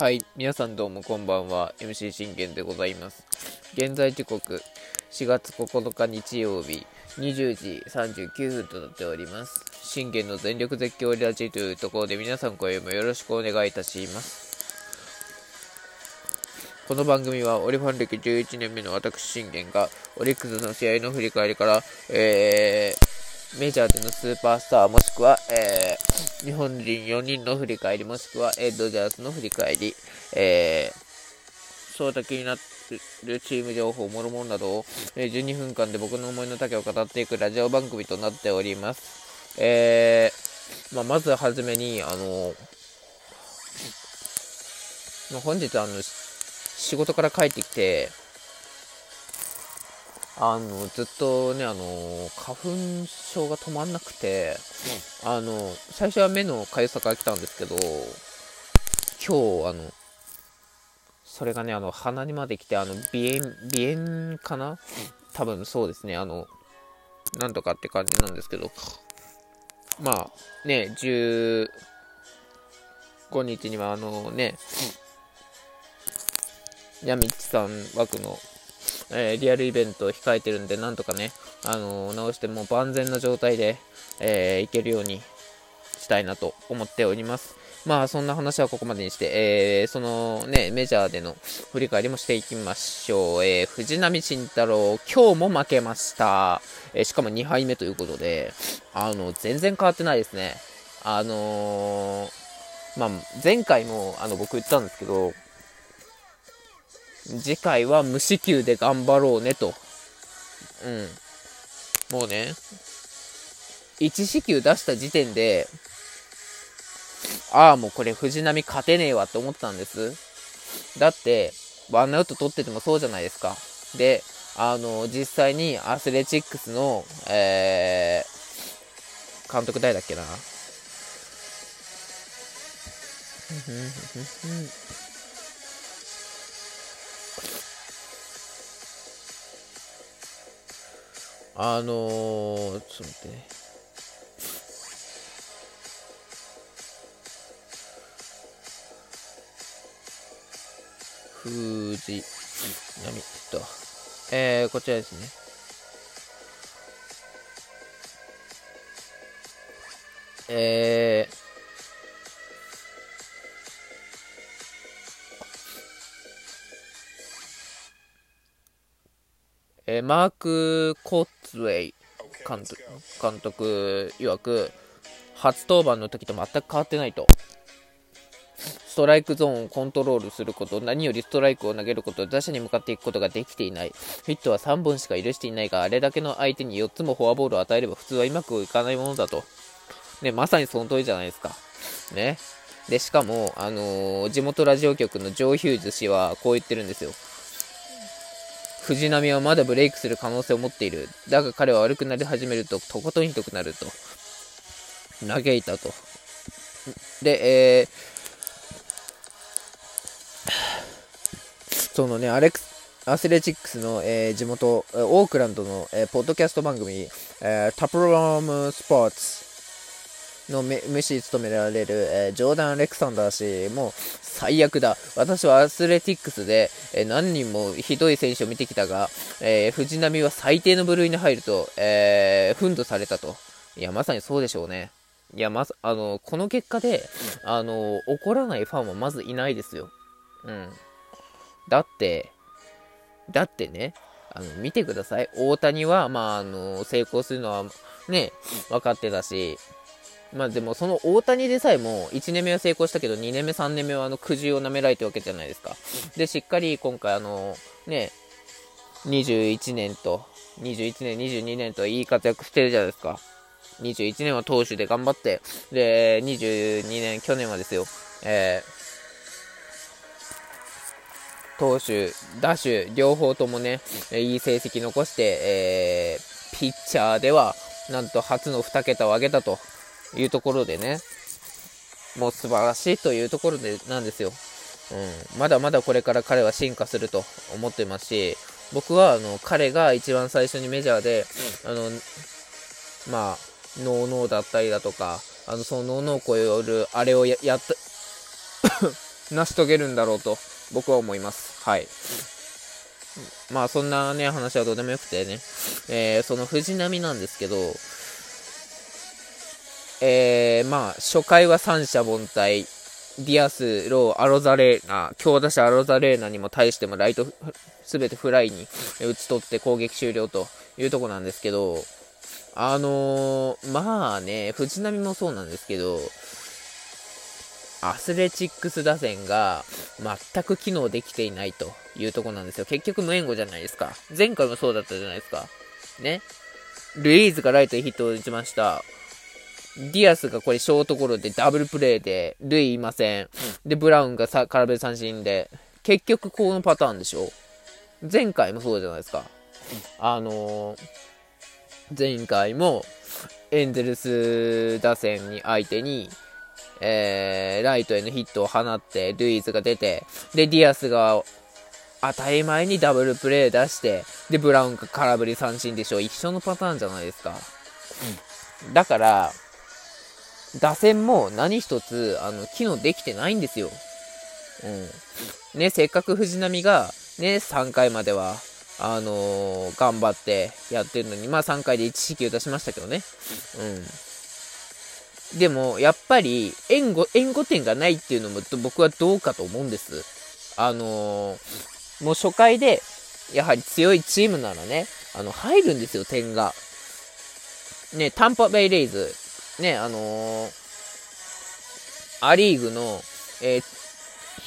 はい、皆さんどうもこんばんは、MC 信玄でございます。現在時刻、4月9日日曜日、20時39分となっております。信玄の全力絶叫リラジオというところで皆さん今夜もよろしくお願いいたします。この番組はオリファン歴11年目の私信玄がオリックスの試合の振り返りから、えー、メジャーでのスーパースターもしくは、えー、日本人4人の振り返りもしくは、えー、ドジャースの振り返り、えー、その時になってるチーム情報もろもろなどを、えー、12分間で僕の思いの丈を語っていくラジオ番組となっております。えーまあ、まずはじめに、あのまあ、本日あの仕事から帰ってきてあのずっとねあの花粉症が止まんなくて、あの最初は目のかゆさから来たんですけど今日あのそれがねあの鼻にまで来てあの鼻炎鼻炎かな？多分そうですね。あのなんとかって感じなんですけどまあね15日にはあのねヤミッチさん枠の、えーリアルイベントを控えてるんで、なんとかね、あのー直してもう万全な状態で、えーいけるようにしたいなと思っております。まあ、そんな話はここまでにして、えーそのね、メジャーでの振り返りもしていきましょう。えー藤浪晋太郎、今日も負けました。えーしかも2敗目ということで、あの、全然変わってないですね。あのまあ、前回もあの僕言ったんですけど、次回は無四球で頑張ろうねと。うん。もうね、1四球出した時点で、ああ、もうこれ藤波勝てねえわって思ったんです。だって、ワンアウト取っててもそうじゃないですか。で、あの、実際にアスレチックスの、えー、監督誰だっけな。あのー、ちょっと待ってね。富士波えっと、えー、こちらですね。えー、えーマーク・コッツウェイ監督監督曰く初登板の時と全く変わってないと。ストライクゾーンをコントロールすること何よりストライクを投げること打者に向かっていくことができていない。ヒットは3本しか許していないがあれだけの相手に4つもフォアボールを与えれば普通はうまくいかないものだと、ね、まさにその通りじゃないですか。ね。でしかも、あのー地元ラジオ局のジョー・ヒューズ氏はこう言ってるんですよ藤波はまだブレイクする可能性を持っている。だが彼は悪くなり始めると、とことんひどくなると。嘆いたと。で、えー、そのね、アレクス、アスレチックスの、えー地元、オークランドの、えーポッドキャスト番組、えータプロームスポーツの MC 務められる、えージョーダン・アレクサンダー氏も最悪だ。私はアスレティックスで、えー何人もひどい選手を見てきたが、え藤波は最低の部類に入ると、えー、奮闘されたと。いや、まさにそうでしょうね。いや、まず、あの、この結果で、あの、怒らないファンはまずいないですよ。うん。だって、だってね、あの、見てください。大谷は、まあ、あの、成功するのは、ね、分かってたし、まあでもその大谷でさえも1年目は成功したけど2年目3年目はあのくじを舐められてるわけじゃないですか。でしっかり今回あのね21年と21年22年といい活躍してるじゃないですか。21年は投手で頑張ってで22年去年はですよえー投手、打手、両方ともね、いい成績残して、えーピッチャーでは、なんと初の2桁を上げたと。いうところでね、もう素晴らしいというところでなんですよ。うん、まだまだこれから彼は進化すると思ってますし、僕はあの彼が一番最初にメジャーで、あのまあ、ノーノーだったりだとか、あのそのノーノーを超えるあれをややった 成し遂げるんだろうと僕は思います。はい。まあそんなね、話はどうでもよくてね、えー、その藤波なんですけど、えー、まあ初回は三者凡退、ディアス、ロー、アロザレーナ、強打者アロザレーナにも対してもライトすべてフライに打ち取って攻撃終了というとこなんですけど、あのー、まあね、藤浪もそうなんですけど、アスレチックス打線が全く機能できていないというとこなんですよ。結局無援護じゃないですか。前回もそうだったじゃないですか。ね。ルイーズがライトにヒットを打ちました。ディアスがこれショートゴロでダブルプレーで、ルイいません。で、ブラウンがさ空振り三振で、結局このパターンでしょ前回もそうじゃないですか。あのー、前回もエンゼルス打線に相手に、えー、ライトへのヒットを放って、ルイーズが出て、で、ディアスが当たり前にダブルプレー出して、で、ブラウンが空振り三振でしょ。一緒のパターンじゃないですか。うん、だから、打線も何一つ、あの、機能できてないんですよ。うん。ね、せっかく藤波が、ね、3回までは、あのー、頑張ってやってるのに、まあ3回で1四球出しましたけどね。うん。でも、やっぱり、援護、援護点がないっていうのも僕はどうかと思うんです。あのー、もう初回で、やはり強いチームならね、あの、入るんですよ、点が。ね、タンパベイレイズ、ね、あのー、アリーグの、えー、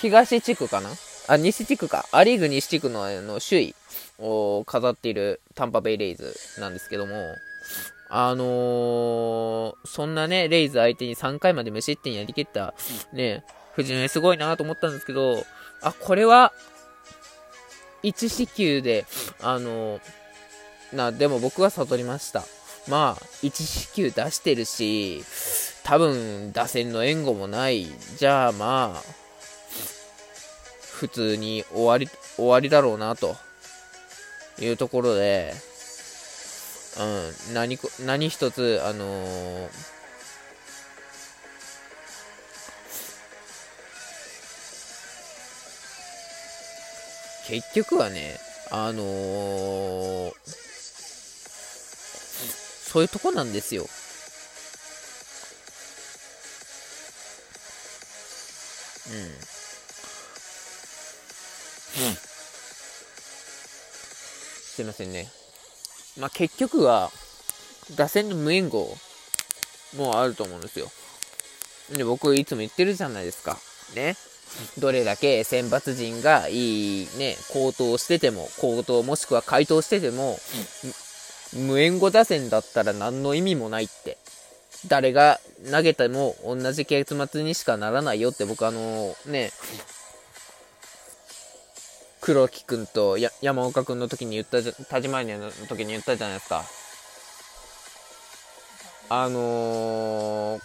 東地区かな？あ、西地区か。アリーグ西地区のの首位を飾っているタンパベイレイズなんですけども、あのー、そんなね、レイズ相手に3回まで無失点やりきった、ね、藤野すごいなと思ったんですけど、あ、これは、1四球で、あのー、な、でも僕は悟りました。まあ、1四球出してるし、多分、打線の援護もない。じゃあまあ、普通に終わり、終わりだろうな、というところで、うん、何、何一つ、あのー、結局はね、あのー、そういうとこなんですよ。うん。すいませんね。まあ、結局は、打線の無援護もあると思うんですよ。で、僕いつも言ってるじゃないですか。ね。どれだけ選抜陣がいいね、高騰してても、高騰もしくは回答してても、無援護打線だったら何の意味もないって。誰が投げても同じ結末にしかならないよって僕あのね、黒木くんとや山岡くんの時に言ったじゃ、田島にの時に言ったじゃないですか。あのー、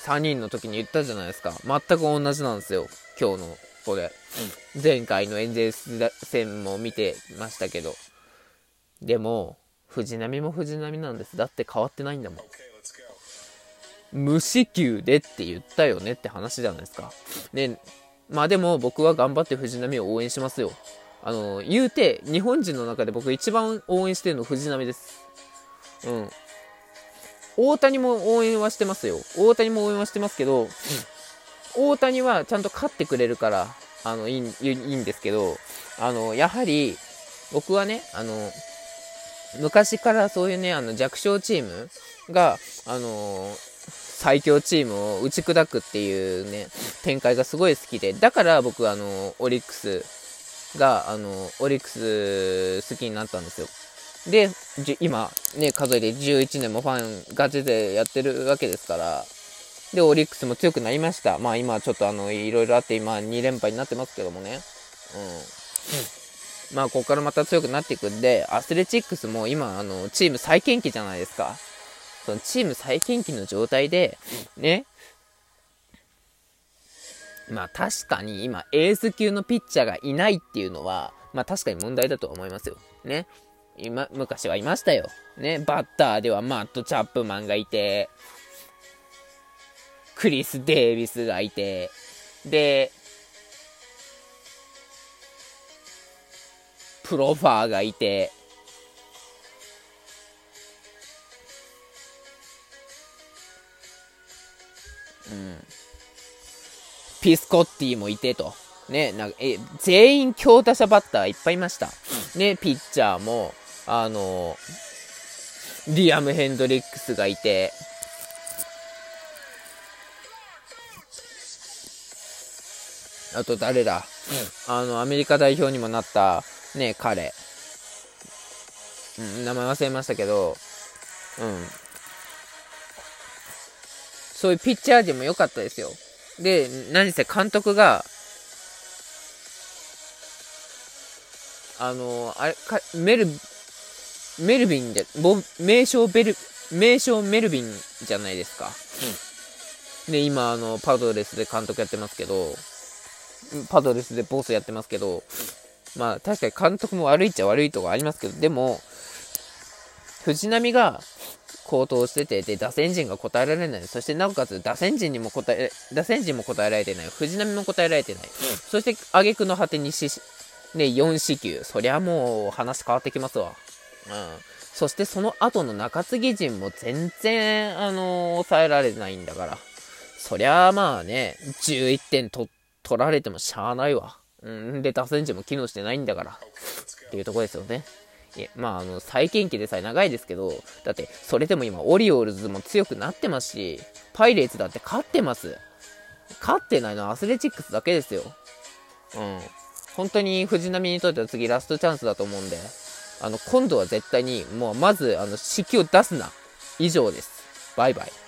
3人の時に言ったじゃないですか。全く同じなんですよ。今日のこれ。うん、前回のエンゼルス戦も見てましたけど。でも、藤波も藤波なんです。だって変わってないんだもん。無四球でって言ったよねって話じゃないですか。ね、まあでも僕は頑張って藤波を応援しますよ。あの、言うて、日本人の中で僕一番応援してるの藤波です。うん。大谷も応援はしてますよ。大谷も応援はしてますけど、大谷はちゃんと勝ってくれるから、あの、いいいいんですけど、あの、やはり、僕はね、あの、昔からそういうね、あの、弱小チームが、あの最強チームを打ち砕くっていうね、展開がすごい好きで、だから僕、あの、オリックスが、あの、オリックス好きになったんですよ。で、今、ね、数えて11年もファンガチでやってるわけですから、で、オリックスも強くなりました。まあ今ちょっとあの、いろいろあって今2連敗になってますけどもね。うん。うんまあ、ここからまた強くなっていくんで、アスレチックスも今、あの、チーム再建期じゃないですか。そのチーム再建期の状態で、ね、まあ確かに今エース級のピッチャーがいないっていうのは、まあ確かに問題だと思いますよ。ね。今、昔はいましたよ。ね。バッターではマット・チャップマンがいて、クリス・デイビスがいて、で、プロファーがいて、うん。ピスコッティもいてと。ね、なんか、え、全員強打者バッターいっぱいいました。ね、ピッチャーも、あの、リアム・ヘンドリックスがいて、あと誰だ、うん、あの、アメリカ代表にもなった、ね、彼。うん、名前忘れましたけど、うん。そういうピッチャー陣も良かったですよ。で、何せ監督が、あの、あれ、かメル、メルビンで、名称ベル、名称メルビンじゃないですか。うん、で、今、あの、パドレスで監督やってますけど、パドレスでボスやってますけど、まあ、確かに監督も悪いっちゃ悪いとこありますけど、でも、藤波が、高騰してて、で、打線陣が答えられない。そしてなおかつ、打線陣にも答え、打線陣も答えられてない。藤波も答えられてない。そして、挙句の果てにし、ね、4四球。そりゃもう、話変わってきますわ。うん。そしてその後の中継ぎ陣も全然、あのー、抑えられないんだから。そりゃまあね、11点取って取られてもしゃあないわ。うん、で、打線陣も機能してないんだから。っていうとこですよね。いまあ、あの、再建期でさえ長いですけど、だって、それでも今、オリオールズも強くなってますし、パイレーツだって勝ってます。勝ってないのはアスレチックスだけですよ。うん。本当に藤波にとっては次ラストチャンスだと思うんで、あの、今度は絶対に、もうまず、あの、式を出すな。以上です。バイバイ。